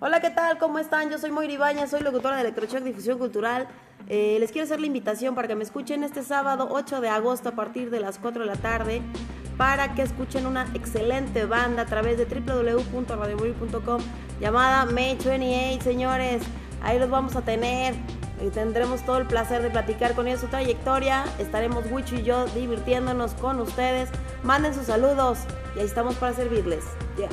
Hola, ¿qué tal? ¿Cómo están? Yo soy Moira Ibañez, soy locutora de Electrochoc Difusión Cultural. Eh, les quiero hacer la invitación para que me escuchen este sábado 8 de agosto a partir de las 4 de la tarde para que escuchen una excelente banda a través de www.radiomorir.com llamada May 28, señores. Ahí los vamos a tener. Y tendremos todo el placer de platicar con ellos su trayectoria. Estaremos Wicho y yo divirtiéndonos con ustedes. Manden sus saludos y ahí estamos para servirles. Yeah.